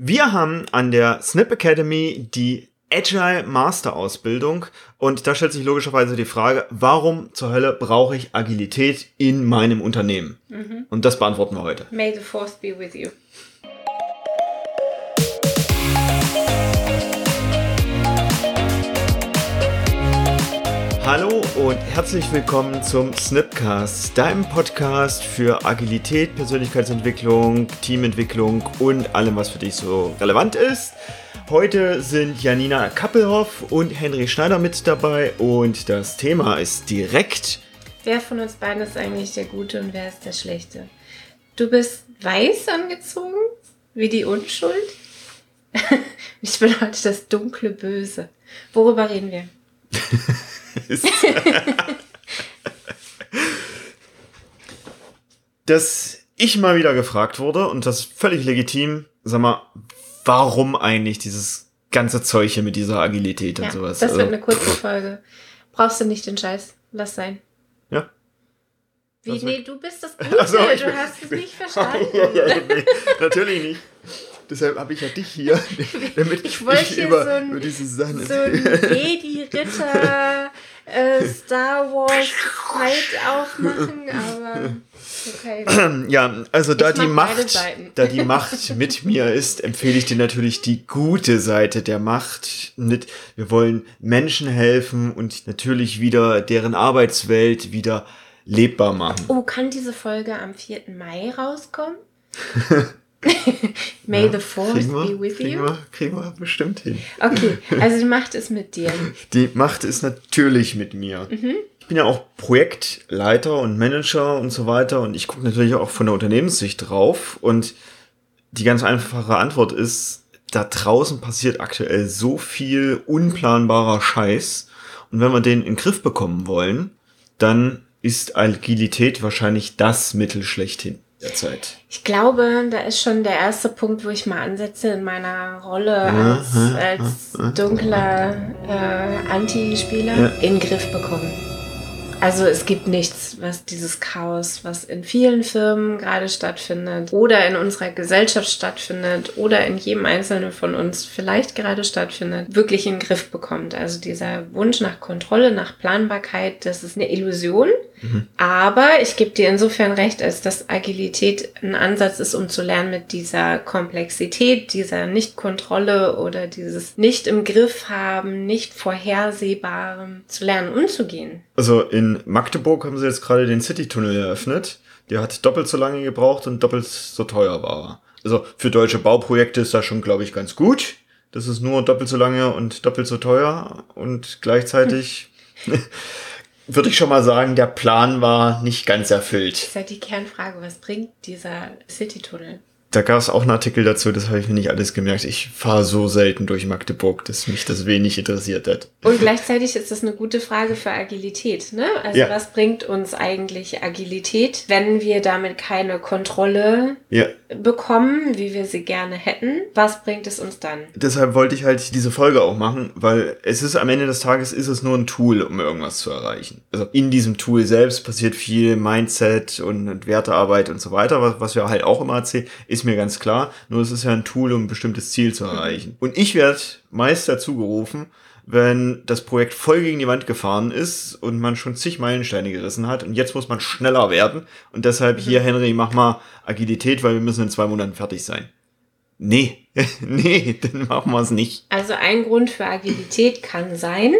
Wir haben an der Snip Academy die Agile Master Ausbildung und da stellt sich logischerweise die Frage, warum zur Hölle brauche ich Agilität in meinem Unternehmen? Mhm. Und das beantworten wir heute. May the force be with you. Hallo und herzlich willkommen zum Snipcast, deinem Podcast für Agilität, Persönlichkeitsentwicklung, Teamentwicklung und allem, was für dich so relevant ist. Heute sind Janina Kappelhoff und Henry Schneider mit dabei und das Thema ist direkt. Wer von uns beiden ist eigentlich der Gute und wer ist der Schlechte? Du bist weiß angezogen, wie die Unschuld. ich bin heute das dunkle Böse. Worüber reden wir? Ist. dass ich mal wieder gefragt wurde, und das völlig legitim, sag mal, warum eigentlich dieses ganze Zeug hier mit dieser Agilität und ja, sowas? Das wird also, eine kurze Folge. Brauchst du nicht den Scheiß. Lass sein. Ja. Wie? Nee, du bist das Gute. Also, du hast es nicht verstanden. ja, ja, nee, natürlich nicht. Deshalb habe ich ja dich hier, damit ich, ich über, so ein, über diese Sachen so ein Jedi-Ritter äh, Star Wars Fight aufmachen, aber okay. Ja, also da die Macht, da die Macht mit mir ist, empfehle ich dir natürlich die gute Seite der Macht. Wir wollen Menschen helfen und natürlich wieder deren Arbeitswelt wieder lebbar machen. Oh, kann diese Folge am 4. Mai rauskommen? May ja, the Force wir, be with kriegen you. Wir, kriegen wir bestimmt hin. Okay, also die Macht ist mit dir. Die Macht ist natürlich mit mir. Mhm. Ich bin ja auch Projektleiter und Manager und so weiter und ich gucke natürlich auch von der Unternehmenssicht drauf und die ganz einfache Antwort ist, da draußen passiert aktuell so viel unplanbarer Scheiß und wenn wir den in den Griff bekommen wollen, dann ist Agilität wahrscheinlich das Mittel schlechthin der Zeit. Ich glaube, da ist schon der erste Punkt, wo ich mal ansetze in meiner Rolle als, als dunkler äh, Anti-Spieler ja. in den Griff bekommen. Also es gibt nichts, was dieses Chaos, was in vielen Firmen gerade stattfindet oder in unserer Gesellschaft stattfindet oder in jedem Einzelnen von uns vielleicht gerade stattfindet, wirklich in den Griff bekommt. Also dieser Wunsch nach Kontrolle, nach Planbarkeit, das ist eine Illusion. Mhm. Aber ich gebe dir insofern recht, als dass Agilität ein Ansatz ist, um zu lernen, mit dieser Komplexität, dieser Nicht-Kontrolle oder dieses Nicht im Griff haben, nicht vorhersehbarem zu lernen, umzugehen. Also in Magdeburg haben sie jetzt gerade den City-Tunnel eröffnet. Der hat doppelt so lange gebraucht und doppelt so teuer war. Also für deutsche Bauprojekte ist das schon, glaube ich, ganz gut. Das ist nur doppelt so lange und doppelt so teuer und gleichzeitig würde ich schon mal sagen, der Plan war nicht ganz erfüllt. Das ist halt die Kernfrage, was bringt dieser City-Tunnel? Da gab es auch einen Artikel dazu, das habe ich mir nicht alles gemerkt. Ich fahre so selten durch Magdeburg, dass mich das wenig interessiert hat. Und gleichzeitig ist das eine gute Frage für Agilität. Ne? Also ja. was bringt uns eigentlich Agilität, wenn wir damit keine Kontrolle ja. bekommen, wie wir sie gerne hätten? Was bringt es uns dann? Deshalb wollte ich halt diese Folge auch machen, weil es ist am Ende des Tages ist es nur ein Tool, um irgendwas zu erreichen. Also in diesem Tool selbst passiert viel Mindset und Wertearbeit und so weiter, was, was wir halt auch immer erzählen ist mir ganz klar. Nur es ist ja ein Tool, um ein bestimmtes Ziel zu erreichen. Und ich werde meist dazu gerufen, wenn das Projekt voll gegen die Wand gefahren ist und man schon zig Meilensteine gerissen hat und jetzt muss man schneller werden und deshalb hier, Henry, mach mal Agilität, weil wir müssen in zwei Monaten fertig sein. Nee, nee, dann machen wir es nicht. Also ein Grund für Agilität kann sein,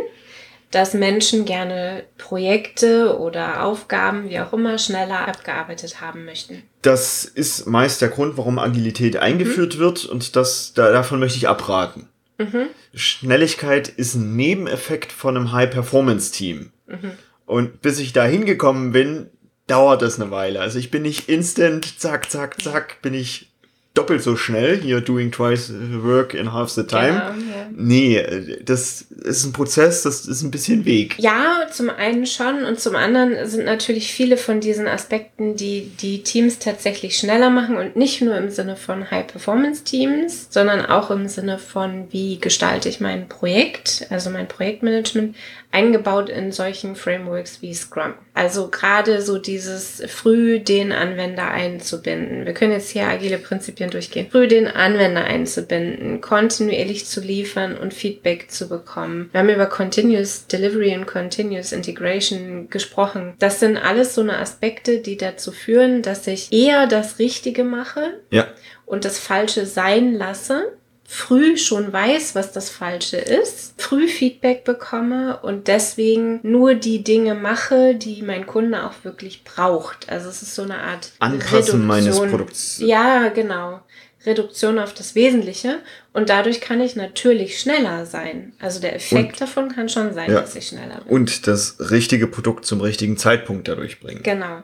dass Menschen gerne Projekte oder Aufgaben, wie auch immer, schneller abgearbeitet haben möchten. Das ist meist der Grund, warum Agilität eingeführt mhm. wird und das, da, davon möchte ich abraten. Mhm. Schnelligkeit ist ein Nebeneffekt von einem High-Performance-Team. Mhm. Und bis ich da hingekommen bin, dauert es eine Weile. Also ich bin nicht instant, zack, zack, zack, bin ich doppelt so schnell, hier doing twice work in half the time. Nee, das ist ein Prozess, das ist ein bisschen Weg. Ja, zum einen schon und zum anderen sind natürlich viele von diesen Aspekten, die die Teams tatsächlich schneller machen und nicht nur im Sinne von High-Performance-Teams, sondern auch im Sinne von, wie gestalte ich mein Projekt, also mein Projektmanagement, eingebaut in solchen Frameworks wie Scrum. Also gerade so dieses früh den Anwender einzubinden. Wir können jetzt hier agile Prinzipien durchgehen. Früh den Anwender einzubinden, kontinuierlich zu liefern und Feedback zu bekommen. Wir haben über Continuous Delivery und Continuous Integration gesprochen. Das sind alles so eine Aspekte, die dazu führen, dass ich eher das Richtige mache ja. und das Falsche sein lasse früh schon weiß, was das Falsche ist, früh Feedback bekomme und deswegen nur die Dinge mache, die mein Kunde auch wirklich braucht. Also es ist so eine Art Anpassen meines Produkts. Ja, genau. Reduktion auf das Wesentliche und dadurch kann ich natürlich schneller sein. Also der Effekt und, davon kann schon sein, ja. dass ich schneller bin. Und das richtige Produkt zum richtigen Zeitpunkt dadurch bringen. Genau.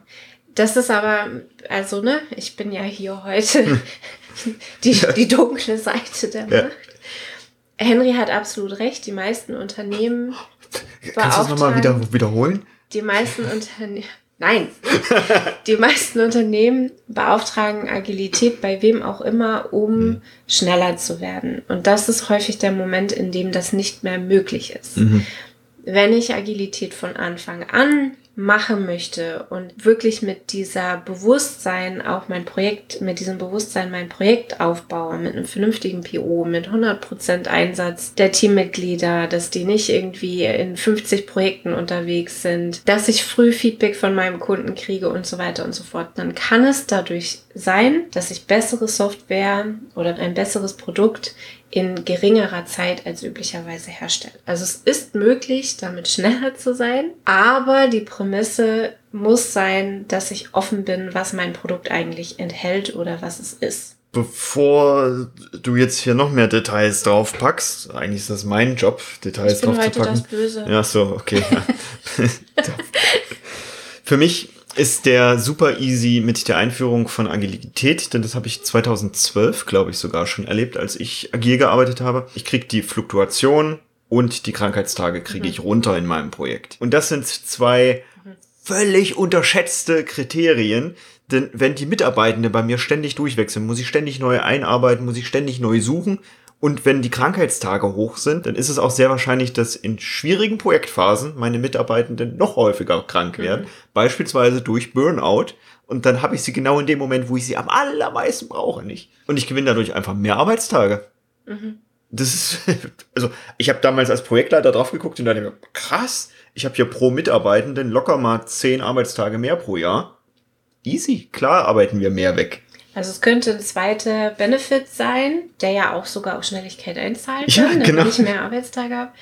Das ist aber, also, ne, ich bin ja hier heute die, die dunkle Seite der ja. Macht. Henry hat absolut recht. Die meisten Unternehmen. Kannst du das nochmal wieder, wiederholen? Die meisten Unternehmen. Nein. Die meisten Unternehmen beauftragen Agilität bei wem auch immer, um mhm. schneller zu werden. Und das ist häufig der Moment, in dem das nicht mehr möglich ist. Mhm. Wenn ich Agilität von Anfang an machen möchte und wirklich mit dieser Bewusstsein auch mein Projekt, mit diesem Bewusstsein mein Projekt aufbaue, mit einem vernünftigen PO, mit 100% Einsatz der Teammitglieder, dass die nicht irgendwie in 50 Projekten unterwegs sind, dass ich früh Feedback von meinem Kunden kriege und so weiter und so fort, dann kann es dadurch sein, dass ich bessere Software oder ein besseres Produkt in geringerer Zeit als üblicherweise herstellt. Also es ist möglich, damit schneller zu sein, aber die Prämisse muss sein, dass ich offen bin, was mein Produkt eigentlich enthält oder was es ist. Bevor du jetzt hier noch mehr Details draufpackst, eigentlich ist das mein Job, Details draufzupacken. Ich bin heute das Böse. Ja, so, okay. Für mich ist der super easy mit der Einführung von Agilität, denn das habe ich 2012, glaube ich, sogar schon erlebt, als ich agil gearbeitet habe. Ich kriege die Fluktuation und die Krankheitstage kriege mhm. ich runter in meinem Projekt. Und das sind zwei völlig unterschätzte Kriterien, denn wenn die Mitarbeitenden bei mir ständig durchwechseln, muss ich ständig neu einarbeiten, muss ich ständig neu suchen und wenn die Krankheitstage hoch sind, dann ist es auch sehr wahrscheinlich, dass in schwierigen Projektphasen meine Mitarbeitenden noch häufiger krank werden, mhm. beispielsweise durch Burnout. Und dann habe ich sie genau in dem Moment, wo ich sie am allermeisten brauche, nicht. Und ich gewinne dadurch einfach mehr Arbeitstage. Mhm. Das ist, also ich habe damals als Projektleiter drauf geguckt und dachte mir, krass, ich habe hier pro Mitarbeitenden locker mal zehn Arbeitstage mehr pro Jahr. Easy, klar arbeiten wir mehr weg. Also es könnte ein zweiter Benefit sein, der ja auch sogar auf Schnelligkeit einzahlt, ja, genau. wenn ich mehr Arbeitstage habe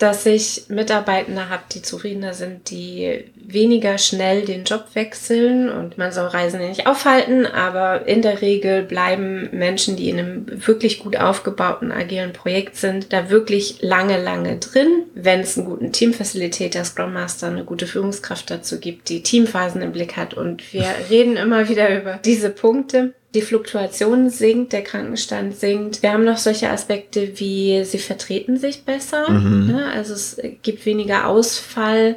dass ich Mitarbeitende habe, die zufriedener sind, die weniger schnell den Job wechseln. Und man soll Reisen nicht aufhalten, aber in der Regel bleiben Menschen, die in einem wirklich gut aufgebauten agilen Projekt sind, da wirklich lange, lange drin, wenn es einen guten Teamfacilitator, Scrum Master, eine gute Führungskraft dazu gibt, die Teamphasen im Blick hat. Und wir reden immer wieder über diese Punkte die Fluktuation sinkt, der Krankenstand sinkt. Wir haben noch solche Aspekte wie sie vertreten sich besser. Mhm. Ne? Also es gibt weniger Ausfall,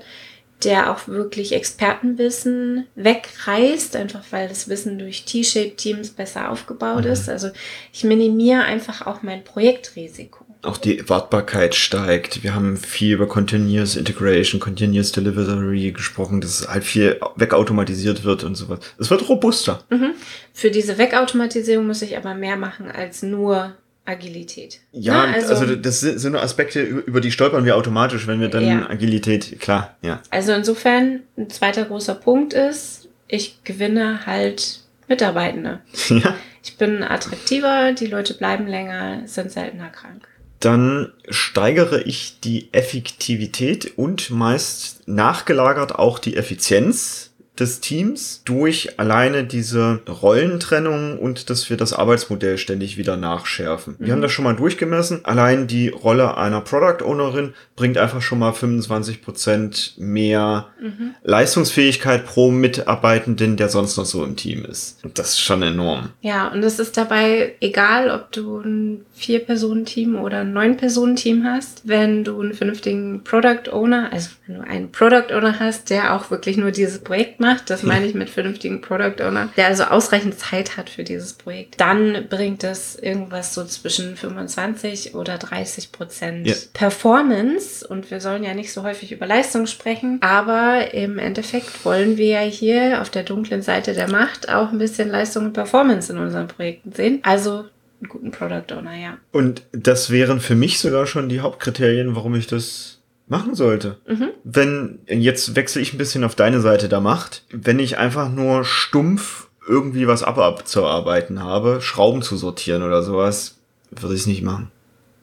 der auch wirklich Expertenwissen wegreißt, einfach weil das Wissen durch T-Shape-Teams besser aufgebaut mhm. ist. Also ich minimiere einfach auch mein Projektrisiko auch die Wartbarkeit steigt. Wir haben viel über Continuous Integration, Continuous Delivery gesprochen, dass halt viel wegautomatisiert wird und sowas. Es wird robuster. Mhm. Für diese Wegautomatisierung muss ich aber mehr machen als nur Agilität. Ja, ja also, also, das sind nur Aspekte, über die stolpern wir automatisch, wenn wir dann ja. Agilität, klar, ja. Also insofern, ein zweiter großer Punkt ist, ich gewinne halt Mitarbeitende. Ja. Ich bin attraktiver, die Leute bleiben länger, sind seltener krank dann steigere ich die Effektivität und meist nachgelagert auch die Effizienz des Teams durch alleine diese Rollentrennung und dass wir das Arbeitsmodell ständig wieder nachschärfen. Mhm. Wir haben das schon mal durchgemessen. Allein die Rolle einer Product Ownerin bringt einfach schon mal 25 Prozent mehr mhm. Leistungsfähigkeit pro Mitarbeitenden, der sonst noch so im Team ist. Und das ist schon enorm. Ja, und es ist dabei egal, ob du ein Vier-Personen-Team oder ein Neun-Personen-Team hast, wenn du einen vernünftigen Product Owner, also wenn du einen Product Owner hast, der auch wirklich nur dieses Projekt macht, das meine ich mit vernünftigen Product Owner, der also ausreichend Zeit hat für dieses Projekt, dann bringt es irgendwas so zwischen 25 oder 30 Prozent yeah. Performance. Und wir sollen ja nicht so häufig über Leistung sprechen, aber im Endeffekt wollen wir ja hier auf der dunklen Seite der Macht auch ein bisschen Leistung und Performance in unseren Projekten sehen. Also einen guten Product Owner, ja. Und das wären für mich sogar schon die Hauptkriterien, warum ich das machen sollte. Mhm. Wenn, jetzt wechsle ich ein bisschen auf deine Seite der Macht, wenn ich einfach nur stumpf irgendwie was ab abzuarbeiten habe, Schrauben zu sortieren oder sowas, würde ich es nicht machen.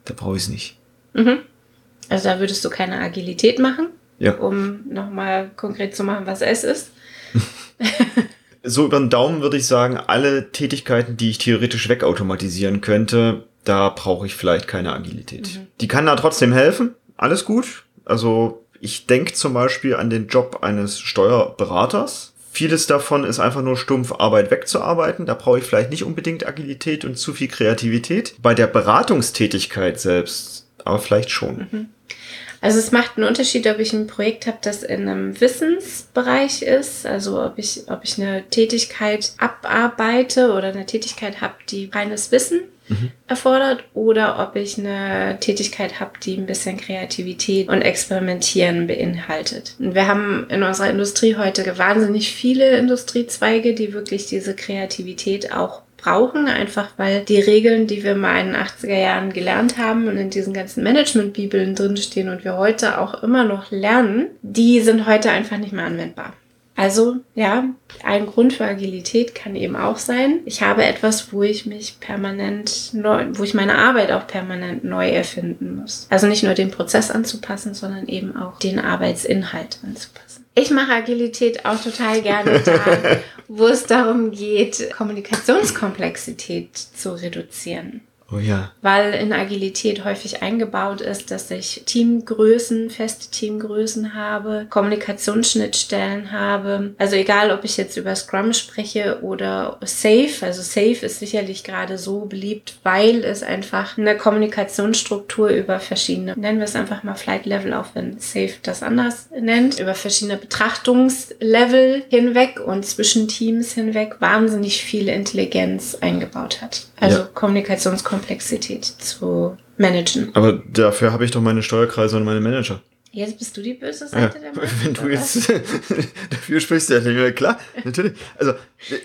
Da brauche ich es nicht. Mhm. Also da würdest du keine Agilität machen, ja. um nochmal konkret zu machen, was es ist. so über den Daumen würde ich sagen, alle Tätigkeiten, die ich theoretisch wegautomatisieren könnte, da brauche ich vielleicht keine Agilität. Mhm. Die kann da trotzdem helfen, alles gut, also ich denke zum Beispiel an den Job eines Steuerberaters. Vieles davon ist einfach nur stumpf Arbeit wegzuarbeiten. Da brauche ich vielleicht nicht unbedingt Agilität und zu viel Kreativität. Bei der Beratungstätigkeit selbst aber vielleicht schon. Mhm. Also es macht einen Unterschied, ob ich ein Projekt habe, das in einem Wissensbereich ist, also ob ich, ob ich eine Tätigkeit abarbeite oder eine Tätigkeit habe, die reines Wissen mhm. erfordert oder ob ich eine Tätigkeit habe, die ein bisschen Kreativität und Experimentieren beinhaltet. Und wir haben in unserer Industrie heute wahnsinnig viele Industriezweige, die wirklich diese Kreativität auch brauchen, einfach weil die Regeln, die wir mal in den 80er Jahren gelernt haben und in diesen ganzen Management-Bibeln drinstehen und wir heute auch immer noch lernen, die sind heute einfach nicht mehr anwendbar. Also ja, ein Grund für Agilität kann eben auch sein, ich habe etwas, wo ich mich permanent neu, wo ich meine Arbeit auch permanent neu erfinden muss. Also nicht nur den Prozess anzupassen, sondern eben auch den Arbeitsinhalt anzupassen. Ich mache Agilität auch total gerne da, wo es darum geht, Kommunikationskomplexität zu reduzieren. Oh ja. Weil in Agilität häufig eingebaut ist, dass ich Teamgrößen, feste Teamgrößen habe, Kommunikationsschnittstellen habe. Also egal, ob ich jetzt über Scrum spreche oder Safe. Also Safe ist sicherlich gerade so beliebt, weil es einfach eine Kommunikationsstruktur über verschiedene, nennen wir es einfach mal Flight Level, auch wenn Safe das anders nennt, über verschiedene Betrachtungslevel hinweg und zwischen Teams hinweg wahnsinnig viel Intelligenz eingebaut hat. Also ja. Kommunikationskomplexität zu managen. Aber dafür habe ich doch meine Steuerkreise und meine Manager. Jetzt bist du die böse Seite ja, der Macht. Wenn du jetzt dafür sprichst, ja klar, natürlich. Also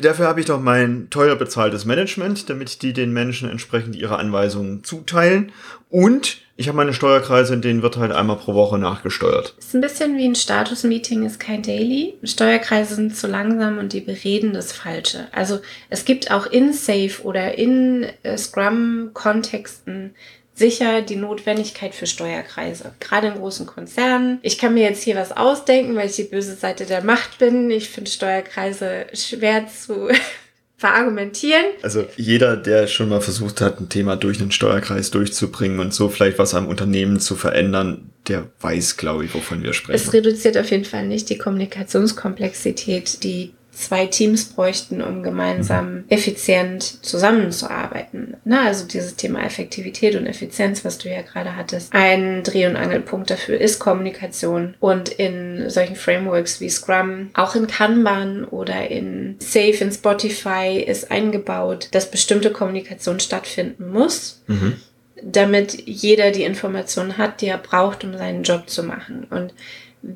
dafür habe ich doch mein teuer bezahltes Management, damit die den Menschen entsprechend ihre Anweisungen zuteilen. Und ich habe meine Steuerkreise, in denen wird halt einmal pro Woche nachgesteuert. Ist ein bisschen wie ein Status-Meeting, ist kein Daily. Steuerkreise sind zu langsam und die bereden das Falsche. Also es gibt auch in Safe oder in äh, Scrum-Kontexten sicher die Notwendigkeit für Steuerkreise. Gerade in großen Konzernen. Ich kann mir jetzt hier was ausdenken, weil ich die böse Seite der Macht bin. Ich finde Steuerkreise schwer zu verargumentieren. Also jeder, der schon mal versucht hat, ein Thema durch einen Steuerkreis durchzubringen und so vielleicht was am Unternehmen zu verändern, der weiß, glaube ich, wovon wir sprechen. Es reduziert auf jeden Fall nicht die Kommunikationskomplexität, die zwei Teams bräuchten, um gemeinsam mhm. effizient zusammenzuarbeiten. Na, also dieses Thema Effektivität und Effizienz, was du ja gerade hattest. Ein Dreh- und Angelpunkt dafür ist Kommunikation. Und in solchen Frameworks wie Scrum, auch in Kanban oder in Safe in Spotify ist eingebaut, dass bestimmte Kommunikation stattfinden muss. Mhm damit jeder die Informationen hat, die er braucht, um seinen Job zu machen. Und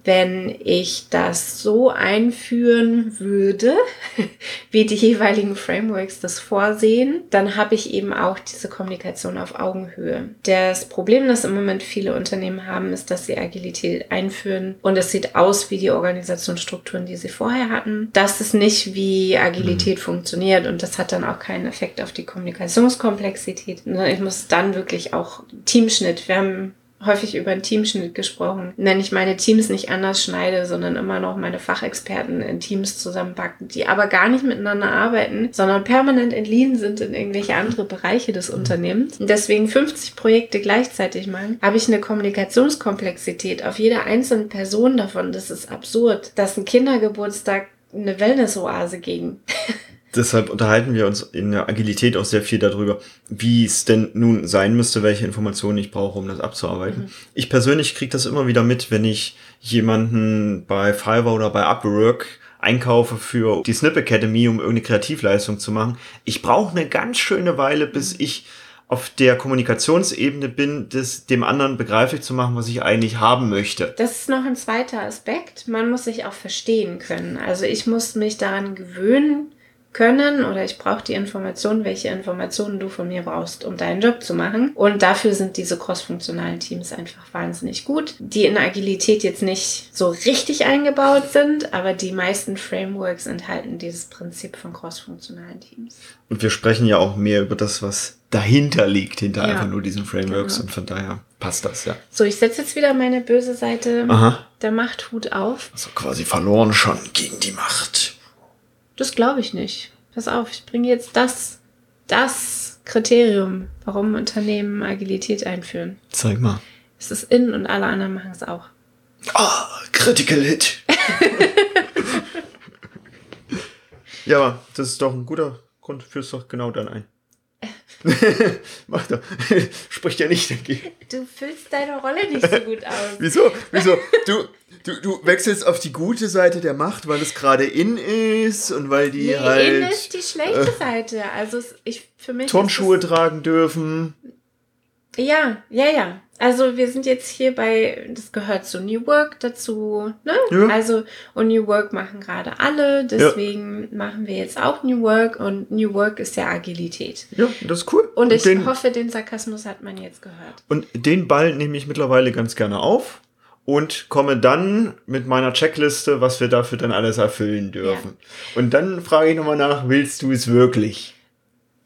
wenn ich das so einführen würde, wie die jeweiligen Frameworks das vorsehen, dann habe ich eben auch diese Kommunikation auf Augenhöhe. Das Problem, das im Moment viele Unternehmen haben, ist, dass sie Agilität einführen und es sieht aus wie die Organisationsstrukturen, die sie vorher hatten. Das ist nicht, wie Agilität mhm. funktioniert und das hat dann auch keinen Effekt auf die Kommunikationskomplexität. Ich muss dann wirklich auch Teamschnitt, wir haben häufig über einen Teamschnitt gesprochen. Wenn ich meine Teams nicht anders schneide, sondern immer noch meine Fachexperten in Teams zusammenpacken, die aber gar nicht miteinander arbeiten, sondern permanent entliehen sind in irgendwelche andere Bereiche des Unternehmens und deswegen 50 Projekte gleichzeitig machen, habe ich eine Kommunikationskomplexität auf jeder einzelnen Person davon. Das ist absurd, dass ein Kindergeburtstag eine Wellness-Oase gegen. Deshalb unterhalten wir uns in der Agilität auch sehr viel darüber, wie es denn nun sein müsste, welche Informationen ich brauche, um das abzuarbeiten. Mhm. Ich persönlich kriege das immer wieder mit, wenn ich jemanden bei Fiverr oder bei Upwork einkaufe für die Snip Academy, um irgendeine Kreativleistung zu machen. Ich brauche eine ganz schöne Weile, bis mhm. ich auf der Kommunikationsebene bin, das dem anderen begreiflich zu machen, was ich eigentlich haben möchte. Das ist noch ein zweiter Aspekt. Man muss sich auch verstehen können. Also ich muss mich daran gewöhnen, können oder ich brauche die Informationen, welche Informationen du von mir brauchst, um deinen Job zu machen. Und dafür sind diese crossfunktionalen Teams einfach wahnsinnig gut, die in Agilität jetzt nicht so richtig eingebaut sind, aber die meisten Frameworks enthalten dieses Prinzip von crossfunktionalen Teams. Und wir sprechen ja auch mehr über das, was dahinter liegt, hinter ja. einfach nur diesen Frameworks genau. und von daher passt das, ja. So, ich setze jetzt wieder meine böse Seite Aha. der Machthut auf. Also quasi verloren schon gegen die Macht. Das glaube ich nicht. Pass auf, ich bringe jetzt das, das Kriterium, warum Unternehmen Agilität einführen. Zeig mal. Es ist in und alle anderen machen es auch. Ah, oh, Critical Hit. ja, aber das ist doch ein guter Grund, führst doch genau dann ein. Mach doch. Spricht ja nicht dagegen. Du füllst deine Rolle nicht so gut aus. Wieso? Wieso? Du, du, du wechselst auf die gute Seite der Macht, weil es gerade in ist und weil die nee, halt. In ist die schlechte äh, Seite. Also ich für mich. Turnschuhe tragen dürfen. Ja, ja, ja. Also wir sind jetzt hier bei, das gehört zu New Work dazu, ne? Ja. Also und New Work machen gerade alle, deswegen ja. machen wir jetzt auch New Work und New Work ist ja Agilität. Ja, das ist cool. Und ich den, hoffe, den Sarkasmus hat man jetzt gehört. Und den Ball nehme ich mittlerweile ganz gerne auf und komme dann mit meiner Checkliste, was wir dafür dann alles erfüllen dürfen. Ja. Und dann frage ich nochmal nach, willst du es wirklich?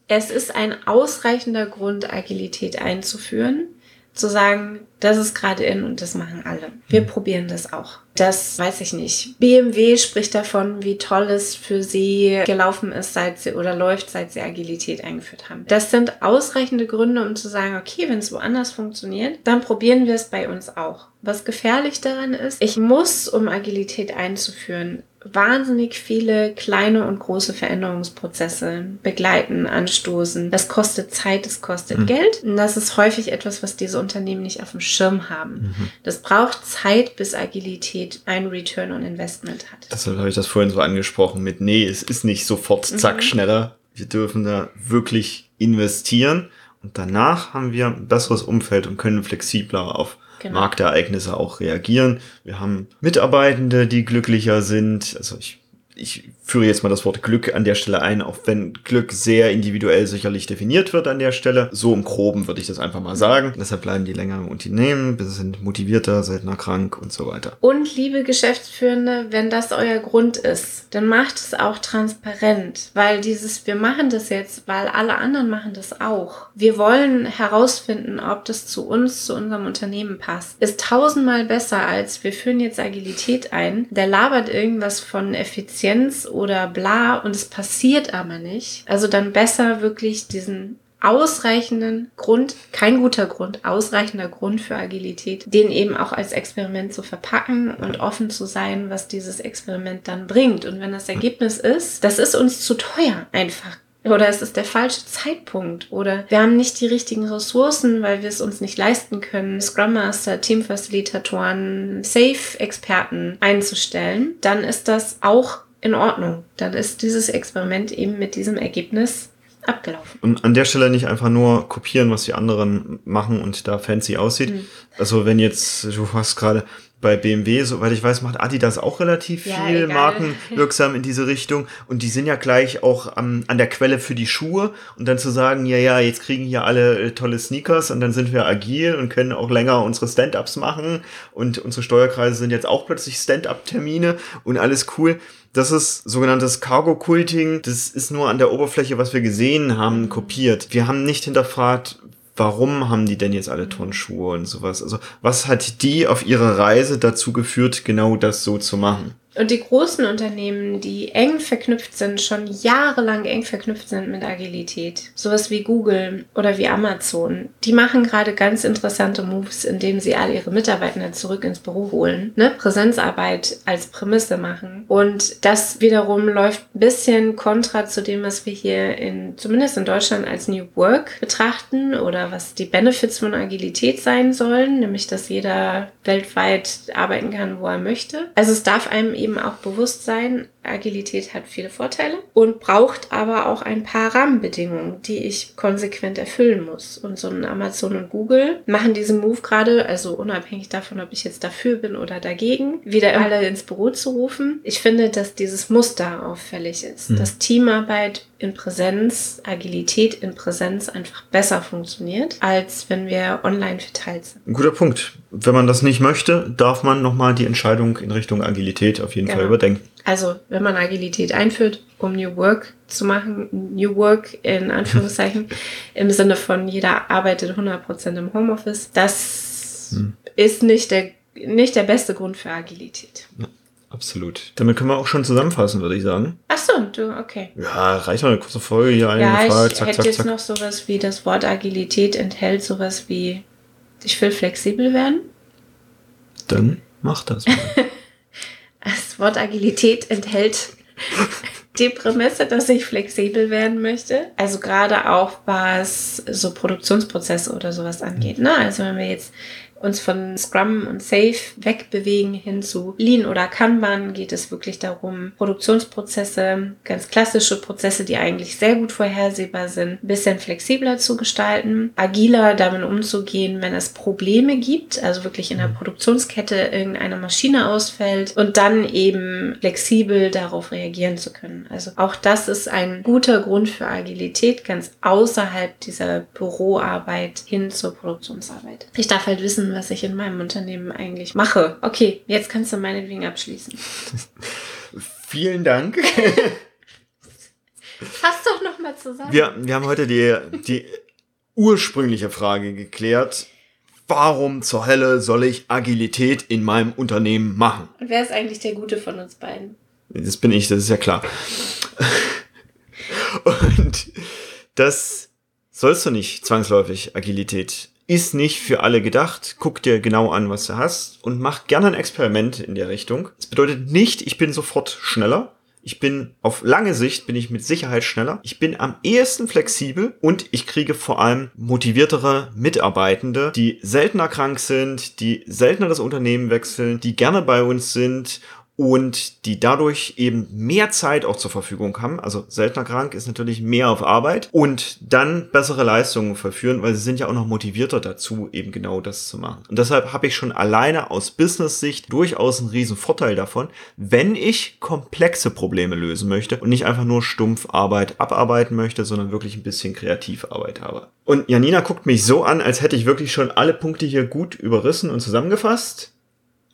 Es ist ein ausreichender Grund, Agilität einzuführen zu sagen, das ist gerade in und das machen alle. Wir mhm. probieren das auch. Das weiß ich nicht. BMW spricht davon, wie toll es für sie gelaufen ist, seit sie oder läuft, seit sie Agilität eingeführt haben. Das sind ausreichende Gründe, um zu sagen, okay, wenn es woanders funktioniert, dann probieren wir es bei uns auch. Was gefährlich daran ist, ich muss, um Agilität einzuführen, wahnsinnig viele kleine und große Veränderungsprozesse begleiten, anstoßen. Das kostet Zeit, das kostet mhm. Geld. Und das ist häufig etwas, was diese Unternehmen nicht auf dem Schirm haben. Mhm. Das braucht Zeit, bis Agilität ein Return on Investment hat. Deshalb habe ich das vorhin so angesprochen mit, nee, es ist nicht sofort zack mhm. schneller. Wir dürfen da wirklich investieren. Und danach haben wir ein besseres Umfeld und können flexibler auf genau. Marktereignisse auch reagieren. Wir haben Mitarbeitende, die glücklicher sind. Also ich ich führe jetzt mal das Wort Glück an der Stelle ein, auch wenn Glück sehr individuell sicherlich definiert wird an der Stelle. So im Groben würde ich das einfach mal sagen. Deshalb bleiben die länger im Unternehmen, sind motivierter, seltener krank und so weiter. Und liebe Geschäftsführende, wenn das euer Grund ist, dann macht es auch transparent, weil dieses, wir machen das jetzt, weil alle anderen machen das auch. Wir wollen herausfinden, ob das zu uns, zu unserem Unternehmen passt. Ist tausendmal besser, als wir führen jetzt Agilität ein. Der labert irgendwas von Effizienz Effizienz oder bla und es passiert aber nicht. Also dann besser wirklich diesen ausreichenden Grund, kein guter Grund, ausreichender Grund für Agilität, den eben auch als Experiment zu verpacken und offen zu sein, was dieses Experiment dann bringt. Und wenn das Ergebnis ist, das ist uns zu teuer einfach. Oder es ist der falsche Zeitpunkt. Oder wir haben nicht die richtigen Ressourcen, weil wir es uns nicht leisten können, Scrum Master, Teamfacilitatoren, Safe-Experten einzustellen. Dann ist das auch in Ordnung. Dann ist dieses Experiment eben mit diesem Ergebnis abgelaufen. Und an der Stelle nicht einfach nur kopieren, was die anderen machen und da fancy aussieht. Mhm. Also wenn jetzt, du hast gerade bei BMW, soweit ich weiß, macht Adidas auch relativ ja, viel egal. markenwirksam in diese Richtung. Und die sind ja gleich auch am, an der Quelle für die Schuhe. Und dann zu sagen, ja, ja, jetzt kriegen hier alle äh, tolle Sneakers und dann sind wir agil und können auch länger unsere Stand-ups machen. Und unsere Steuerkreise sind jetzt auch plötzlich Stand-up-Termine und alles cool. Das ist sogenanntes Cargo-Culting. Das ist nur an der Oberfläche, was wir gesehen haben, kopiert. Wir haben nicht hinterfragt, warum haben die denn jetzt alle Turnschuhe und sowas? Also was hat die auf ihrer Reise dazu geführt, genau das so zu machen? Und die großen Unternehmen, die eng verknüpft sind, schon jahrelang eng verknüpft sind mit Agilität, sowas wie Google oder wie Amazon, die machen gerade ganz interessante Moves, indem sie all ihre Mitarbeiter zurück ins Büro holen, ne? Präsenzarbeit als Prämisse machen. Und das wiederum läuft ein bisschen kontra zu dem, was wir hier in, zumindest in Deutschland als New Work betrachten oder was die Benefits von Agilität sein sollen, nämlich dass jeder weltweit arbeiten kann, wo er möchte. Also es darf einem auch bewusst sein, Agilität hat viele Vorteile und braucht aber auch ein paar Rahmenbedingungen, die ich konsequent erfüllen muss. Und so ein Amazon und Google machen diesen Move gerade, also unabhängig davon, ob ich jetzt dafür bin oder dagegen, wieder alle ins Büro zu rufen. Ich finde, dass dieses Muster auffällig ist, mhm. dass Teamarbeit in Präsenz, Agilität in Präsenz einfach besser funktioniert, als wenn wir online verteilt sind. Ein guter Punkt. Wenn man das nicht möchte, darf man nochmal die Entscheidung in Richtung Agilität auf jeden genau. Fall überdenken. Also, wenn man Agilität einführt, um New Work zu machen, New Work in Anführungszeichen, im Sinne von jeder arbeitet 100% im Homeoffice, das hm. ist nicht der, nicht der beste Grund für Agilität. Ja, absolut. Damit können wir auch schon zusammenfassen, würde ich sagen. Ach so, du, okay. Ja, reicht noch eine kurze Folge hier ein. Ja, Frage, ich zack, hätte zack, jetzt zack. noch sowas wie das Wort Agilität enthält sowas wie ich will flexibel werden. Dann mach das mal. Das Wort Agilität enthält die Prämisse, dass ich flexibel werden möchte. Also gerade auch was so Produktionsprozesse oder sowas angeht. Ne? Also wenn wir jetzt uns von Scrum und Safe wegbewegen hin zu Lean oder Kanban, geht es wirklich darum, Produktionsprozesse, ganz klassische Prozesse, die eigentlich sehr gut vorhersehbar sind, ein bisschen flexibler zu gestalten, agiler damit umzugehen, wenn es Probleme gibt, also wirklich in der mhm. Produktionskette irgendeine Maschine ausfällt und dann eben flexibel darauf reagieren zu können. Also auch das ist ein guter Grund für Agilität, ganz außerhalb dieser Büroarbeit hin zur Produktionsarbeit. Ich darf halt wissen, was ich in meinem Unternehmen eigentlich mache. Okay, jetzt kannst du meinetwegen abschließen. Vielen Dank. Fass doch noch mal zusammen. Wir, wir haben heute die, die ursprüngliche Frage geklärt. Warum zur Hölle soll ich Agilität in meinem Unternehmen machen? Und wer ist eigentlich der Gute von uns beiden? Das bin ich, das ist ja klar. Und das sollst du nicht zwangsläufig Agilität ist nicht für alle gedacht. Guck dir genau an, was du hast und mach gerne ein Experiment in der Richtung. Das bedeutet nicht, ich bin sofort schneller. Ich bin auf lange Sicht bin ich mit Sicherheit schneller. Ich bin am ehesten flexibel und ich kriege vor allem motiviertere Mitarbeitende, die seltener krank sind, die seltener das Unternehmen wechseln, die gerne bei uns sind und die dadurch eben mehr Zeit auch zur Verfügung haben. Also seltener krank ist natürlich mehr auf Arbeit und dann bessere Leistungen verführen, weil sie sind ja auch noch motivierter dazu, eben genau das zu machen. Und deshalb habe ich schon alleine aus Business-Sicht durchaus einen riesen Vorteil davon, wenn ich komplexe Probleme lösen möchte und nicht einfach nur stumpf Arbeit abarbeiten möchte, sondern wirklich ein bisschen Kreativarbeit habe. Und Janina guckt mich so an, als hätte ich wirklich schon alle Punkte hier gut überrissen und zusammengefasst.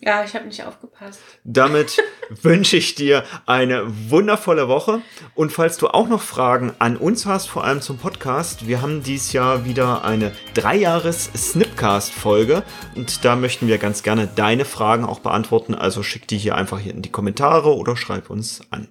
Ja, ich habe nicht aufgepasst. Damit wünsche ich dir eine wundervolle Woche. Und falls du auch noch Fragen an uns hast, vor allem zum Podcast, wir haben dieses Jahr wieder eine Dreijahres-Snipcast-Folge. Und da möchten wir ganz gerne deine Fragen auch beantworten. Also schick die hier einfach hier in die Kommentare oder schreib uns an.